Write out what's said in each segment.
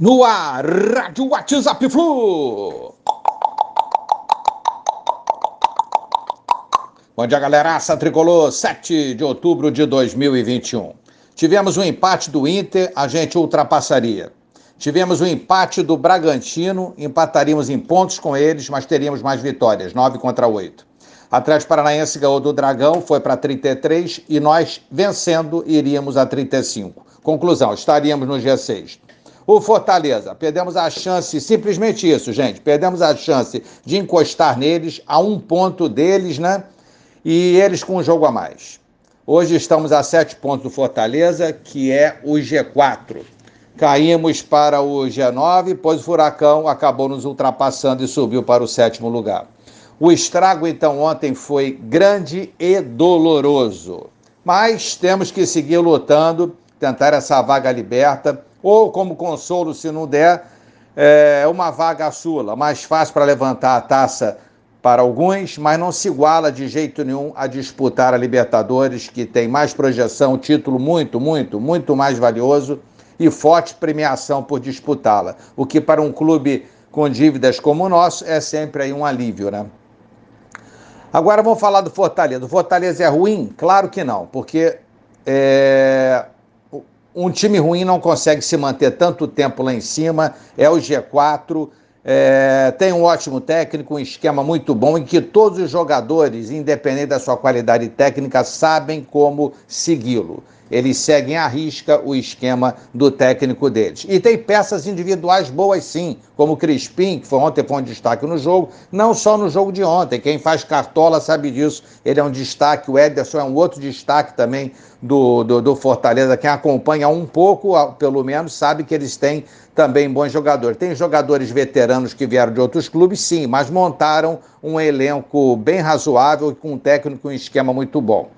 No ar, Rádio WhatsApp Flu. Bom dia, galera. Aça Tricolor, 7 de outubro de 2021. Tivemos um empate do Inter, a gente ultrapassaria. Tivemos um empate do Bragantino, empataríamos em pontos com eles, mas teríamos mais vitórias, 9 contra 8. Atlético Paranaense ganhou do Dragão, foi para 33 e nós, vencendo, iríamos a 35. Conclusão, estaríamos no G6. O Fortaleza, perdemos a chance, simplesmente isso, gente, perdemos a chance de encostar neles a um ponto deles, né? E eles com um jogo a mais. Hoje estamos a sete pontos do Fortaleza, que é o G4. Caímos para o G9, pois o Furacão acabou nos ultrapassando e subiu para o sétimo lugar. O estrago, então, ontem foi grande e doloroso. Mas temos que seguir lutando, tentar essa vaga liberta ou como consolo, se não der, é uma vaga sula, mais fácil para levantar a taça para alguns, mas não se iguala de jeito nenhum a disputar a Libertadores, que tem mais projeção, título muito, muito, muito mais valioso e forte premiação por disputá-la. O que para um clube com dívidas como o nosso é sempre aí um alívio, né? Agora vamos falar do Fortaleza. O Fortaleza é ruim? Claro que não, porque é, um time ruim não consegue se manter tanto tempo lá em cima, é o G4, é, tem um ótimo técnico, um esquema muito bom em que todos os jogadores, independente da sua qualidade técnica, sabem como segui-lo. Eles seguem à risca o esquema do técnico deles. E tem peças individuais boas sim, como o Crispim, que foi ontem foi um destaque no jogo, não só no jogo de ontem. Quem faz cartola sabe disso. Ele é um destaque, o Ederson é um outro destaque também do, do, do Fortaleza. Quem acompanha um pouco, pelo menos, sabe que eles têm também bons jogadores. Tem jogadores veteranos que vieram de outros clubes, sim, mas montaram um elenco bem razoável com um técnico e um esquema muito bom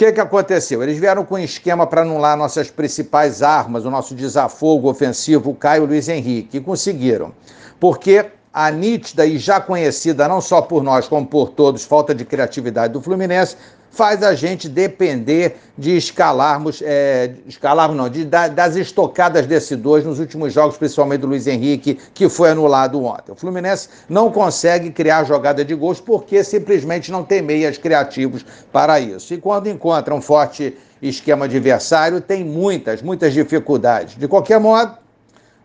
que, que aconteceu? Eles vieram com um esquema para anular nossas principais armas, o nosso desafogo ofensivo, o Caio Luiz Henrique, e conseguiram. Porque a nítida e já conhecida, não só por nós, como por todos, falta de criatividade do Fluminense, faz a gente depender de escalarmos, é, escalarmos não, de, das estocadas desse dois nos últimos jogos, principalmente do Luiz Henrique, que foi anulado ontem. O Fluminense não consegue criar jogada de gols porque simplesmente não tem meias criativos para isso. E quando encontra um forte esquema adversário, tem muitas, muitas dificuldades. De qualquer modo,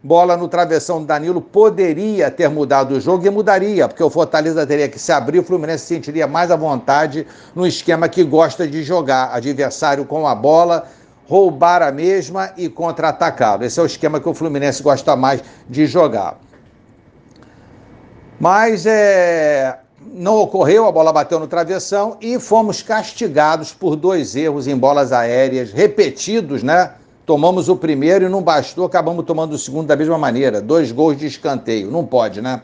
bola no travessão do Danilo poderia ter mudado o jogo e mudaria, porque o Fortaleza teria que se abrir, o Fluminense sentiria mais à vontade no esquema que gosta de jogar, adversário com a bola, roubar a mesma e contra-atacá-lo. Esse é o esquema que o Fluminense gosta mais de jogar. Mas é, não ocorreu, a bola bateu no travessão e fomos castigados por dois erros em bolas aéreas repetidos, né? Tomamos o primeiro e não bastou, acabamos tomando o segundo da mesma maneira. Dois gols de escanteio. Não pode, né?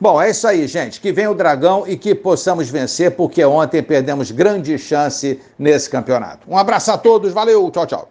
Bom, é isso aí, gente. Que venha o Dragão e que possamos vencer, porque ontem perdemos grande chance nesse campeonato. Um abraço a todos, valeu, tchau, tchau.